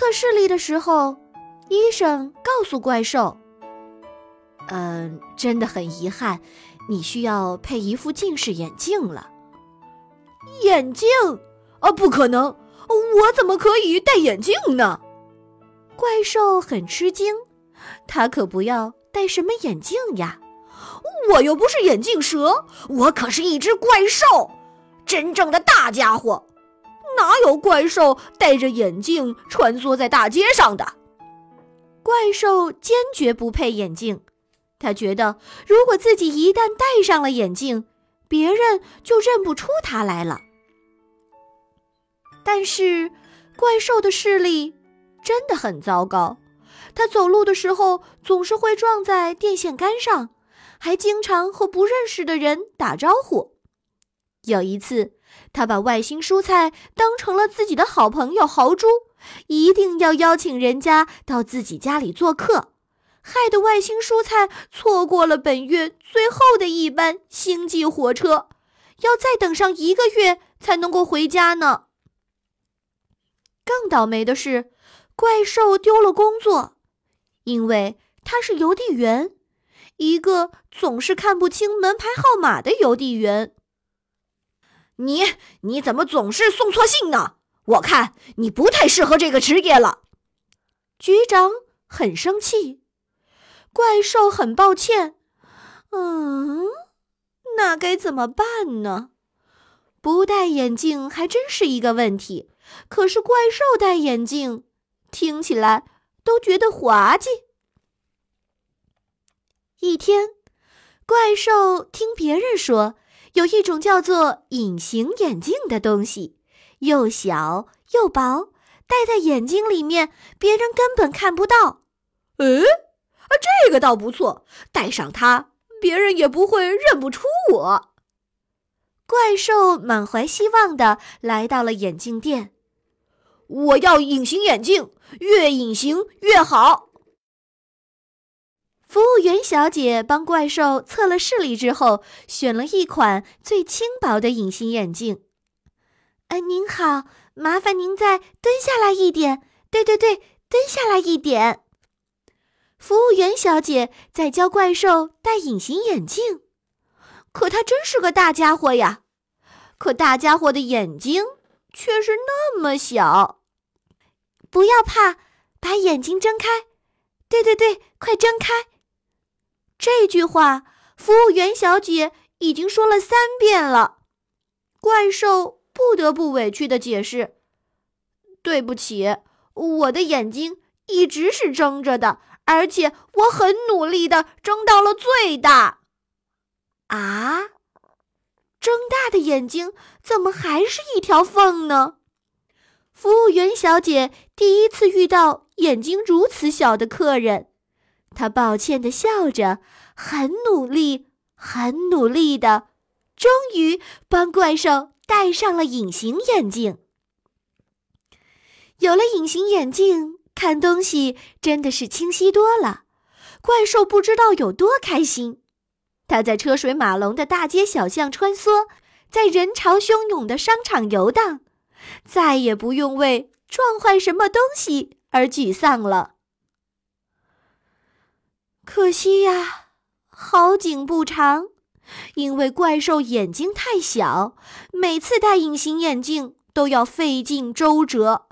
测视力的时候，医生告诉怪兽：“嗯，真的很遗憾，你需要配一副近视眼镜了。”眼镜？啊，不可能！我怎么可以戴眼镜呢？怪兽很吃惊，他可不要戴什么眼镜呀！我又不是眼镜蛇，我可是一只怪兽，真正的大家伙。哪有怪兽戴着眼镜穿梭在大街上的？怪兽坚决不配眼镜，他觉得如果自己一旦戴上了眼镜，别人就认不出他来了。但是，怪兽的视力真的很糟糕，他走路的时候总是会撞在电线杆上，还经常和不认识的人打招呼。有一次，他把外星蔬菜当成了自己的好朋友豪猪，一定要邀请人家到自己家里做客，害得外星蔬菜错过了本月最后的一班星际火车，要再等上一个月才能够回家呢。更倒霉的是，怪兽丢了工作，因为他是邮递员，一个总是看不清门牌号码的邮递员。你你怎么总是送错信呢？我看你不太适合这个职业了。局长很生气，怪兽很抱歉。嗯，那该怎么办呢？不戴眼镜还真是一个问题。可是怪兽戴眼镜，听起来都觉得滑稽。一天，怪兽听别人说，有一种叫做隐形眼镜的东西，又小又薄，戴在眼睛里面，别人根本看不到。诶，啊，这个倒不错，戴上它，别人也不会认不出我。怪兽满怀希望的来到了眼镜店。我要隐形眼镜，越隐形越好。服务员小姐帮怪兽测了视力之后，选了一款最轻薄的隐形眼镜。呃，您好，麻烦您再蹲下来一点。对对对，蹲下来一点。服务员小姐在教怪兽戴隐形眼镜，可他真是个大家伙呀！可大家伙的眼睛却是那么小。不要怕，把眼睛睁开。对对对，快睁开！这句话，服务员小姐已经说了三遍了。怪兽不得不委屈的解释：“对不起，我的眼睛一直是睁着的，而且我很努力的睁到了最大。”啊，睁大的眼睛怎么还是一条缝呢？服务员小姐第一次遇到眼睛如此小的客人，他抱歉地笑着，很努力、很努力的，终于帮怪兽戴上了隐形眼镜。有了隐形眼镜，看东西真的是清晰多了。怪兽不知道有多开心，他在车水马龙的大街小巷穿梭，在人潮汹涌的商场游荡。再也不用为撞坏什么东西而沮丧了。可惜呀，好景不长，因为怪兽眼睛太小，每次戴隐形眼镜都要费尽周折，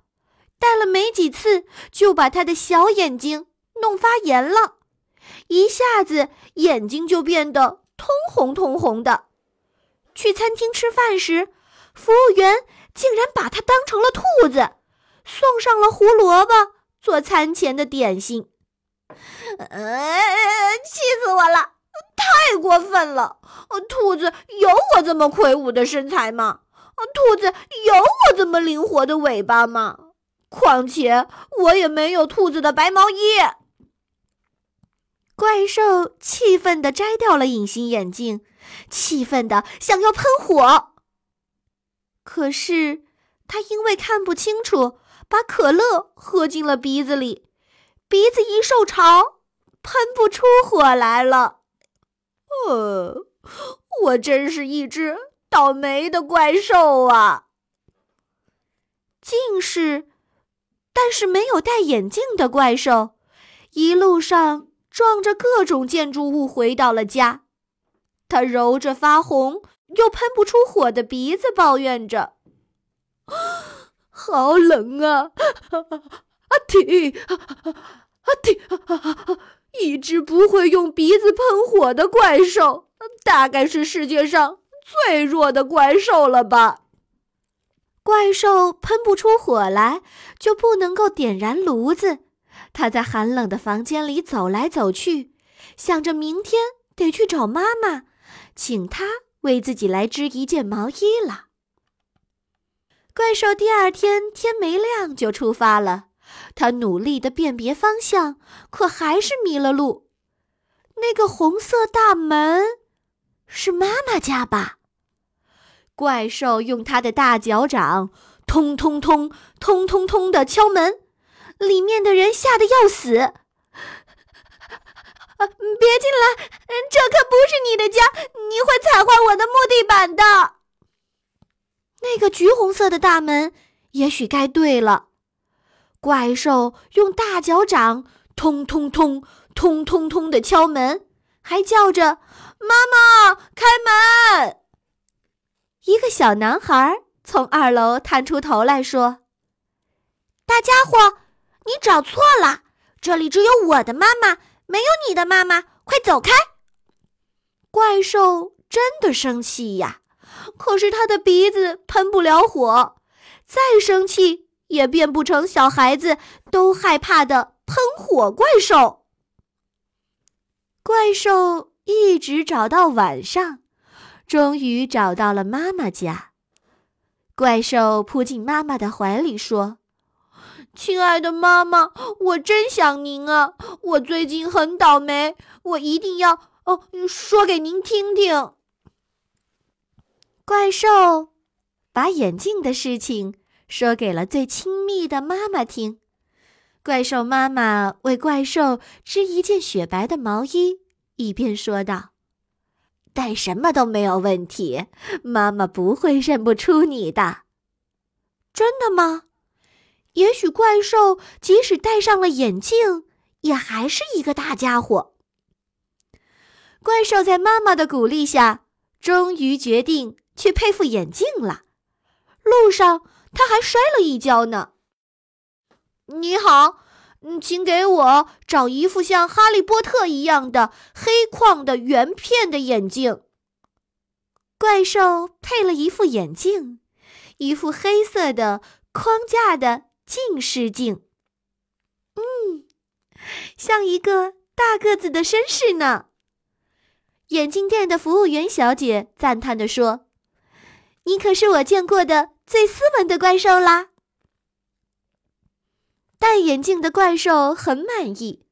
戴了没几次就把他的小眼睛弄发炎了，一下子眼睛就变得通红通红的。去餐厅吃饭时，服务员。竟然把它当成了兔子，送上了胡萝卜做餐前的点心。呃，气死我了！太过分了！兔子有我这么魁梧的身材吗？兔子有我这么灵活的尾巴吗？况且我也没有兔子的白毛衣。怪兽气愤地摘掉了隐形眼镜，气愤的想要喷火。可是，他因为看不清楚，把可乐喝进了鼻子里，鼻子一受潮，喷不出火来了。呃，我真是一只倒霉的怪兽啊！近视，但是没有戴眼镜的怪兽，一路上撞着各种建筑物回到了家。他揉着发红又喷不出火的鼻子，抱怨着：“好冷啊！阿嚏！阿嚏！一只不会用鼻子喷火的怪兽，大概是世界上最弱的怪兽了吧？”怪兽喷不出火来，就不能够点燃炉子。他在寒冷的房间里走来走去，想着明天得去找妈妈。请她为自己来织一件毛衣了。怪兽第二天天没亮就出发了，他努力的辨别方向，可还是迷了路。那个红色大门，是妈妈家吧？怪兽用他的大脚掌，通通通通通通的敲门，里面的人吓得要死。别进来！这可不是你的家，你会踩坏我的木地板的。那个橘红色的大门，也许该对了。怪兽用大脚掌，通通通通通通的敲门，还叫着：“妈妈，开门！”一个小男孩从二楼探出头来说：“大家伙，你找错了，这里只有我的妈妈。”没有你的妈妈，快走开！怪兽真的生气呀，可是他的鼻子喷不了火，再生气也变不成小孩子都害怕的喷火怪兽。怪兽一直找到晚上，终于找到了妈妈家。怪兽扑进妈妈的怀里说。亲爱的妈妈，我真想您啊！我最近很倒霉，我一定要哦说给您听听。怪兽把眼镜的事情说给了最亲密的妈妈听。怪兽妈妈为怪兽织一件雪白的毛衣，一边说道：“戴什么都没有问题，妈妈不会认不出你的。”真的吗？也许怪兽即使戴上了眼镜，也还是一个大家伙。怪兽在妈妈的鼓励下，终于决定去配副眼镜了。路上，他还摔了一跤呢。你好，请给我找一副像哈利波特一样的黑框的圆片的眼镜。怪兽配了一副眼镜，一副黑色的框架的。近视镜，嗯，像一个大个子的绅士呢。眼镜店的服务员小姐赞叹地说：“你可是我见过的最斯文的怪兽啦。”戴眼镜的怪兽很满意，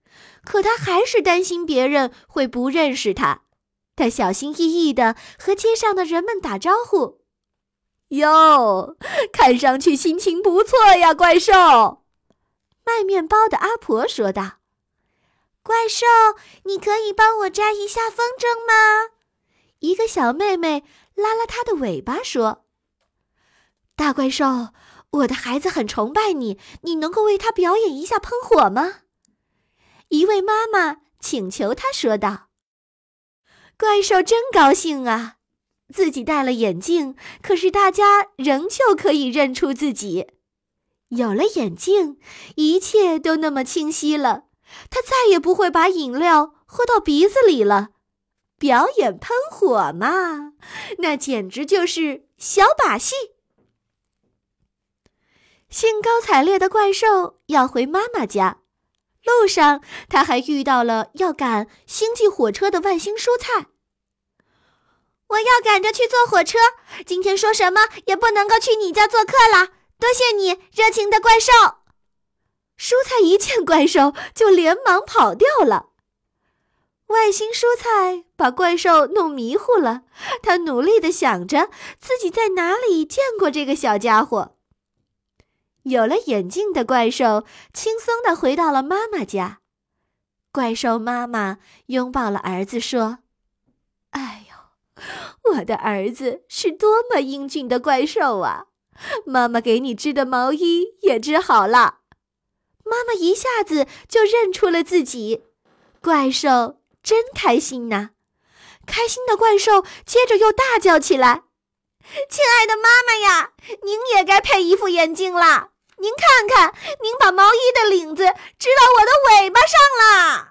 可他还是担心别人会不认识他。他小心翼翼地和街上的人们打招呼。哟，看上去心情不错呀，怪兽。卖面包的阿婆说道：“怪兽，你可以帮我摘一下风筝吗？”一个小妹妹拉拉它的尾巴说：“大怪兽，我的孩子很崇拜你，你能够为他表演一下喷火吗？”一位妈妈请求他说道：“怪兽真高兴啊。”自己戴了眼镜，可是大家仍旧可以认出自己。有了眼镜，一切都那么清晰了。他再也不会把饮料喝到鼻子里了。表演喷火嘛，那简直就是小把戏。兴高采烈的怪兽要回妈妈家，路上他还遇到了要赶星际火车的外星蔬菜。我要赶着去坐火车，今天说什么也不能够去你家做客了。多谢你，热情的怪兽。蔬菜一见怪兽就连忙跑掉了。外星蔬菜把怪兽弄迷糊了，他努力的想着自己在哪里见过这个小家伙。有了眼镜的怪兽轻松的回到了妈妈家。怪兽妈妈拥抱了儿子，说：“哎呦。”我的儿子是多么英俊的怪兽啊！妈妈给你织的毛衣也织好了。妈妈一下子就认出了自己，怪兽真开心呐！开心的怪兽接着又大叫起来：“亲爱的妈妈呀，您也该配一副眼镜啦！您看看，您把毛衣的领子织到我的尾巴上了。”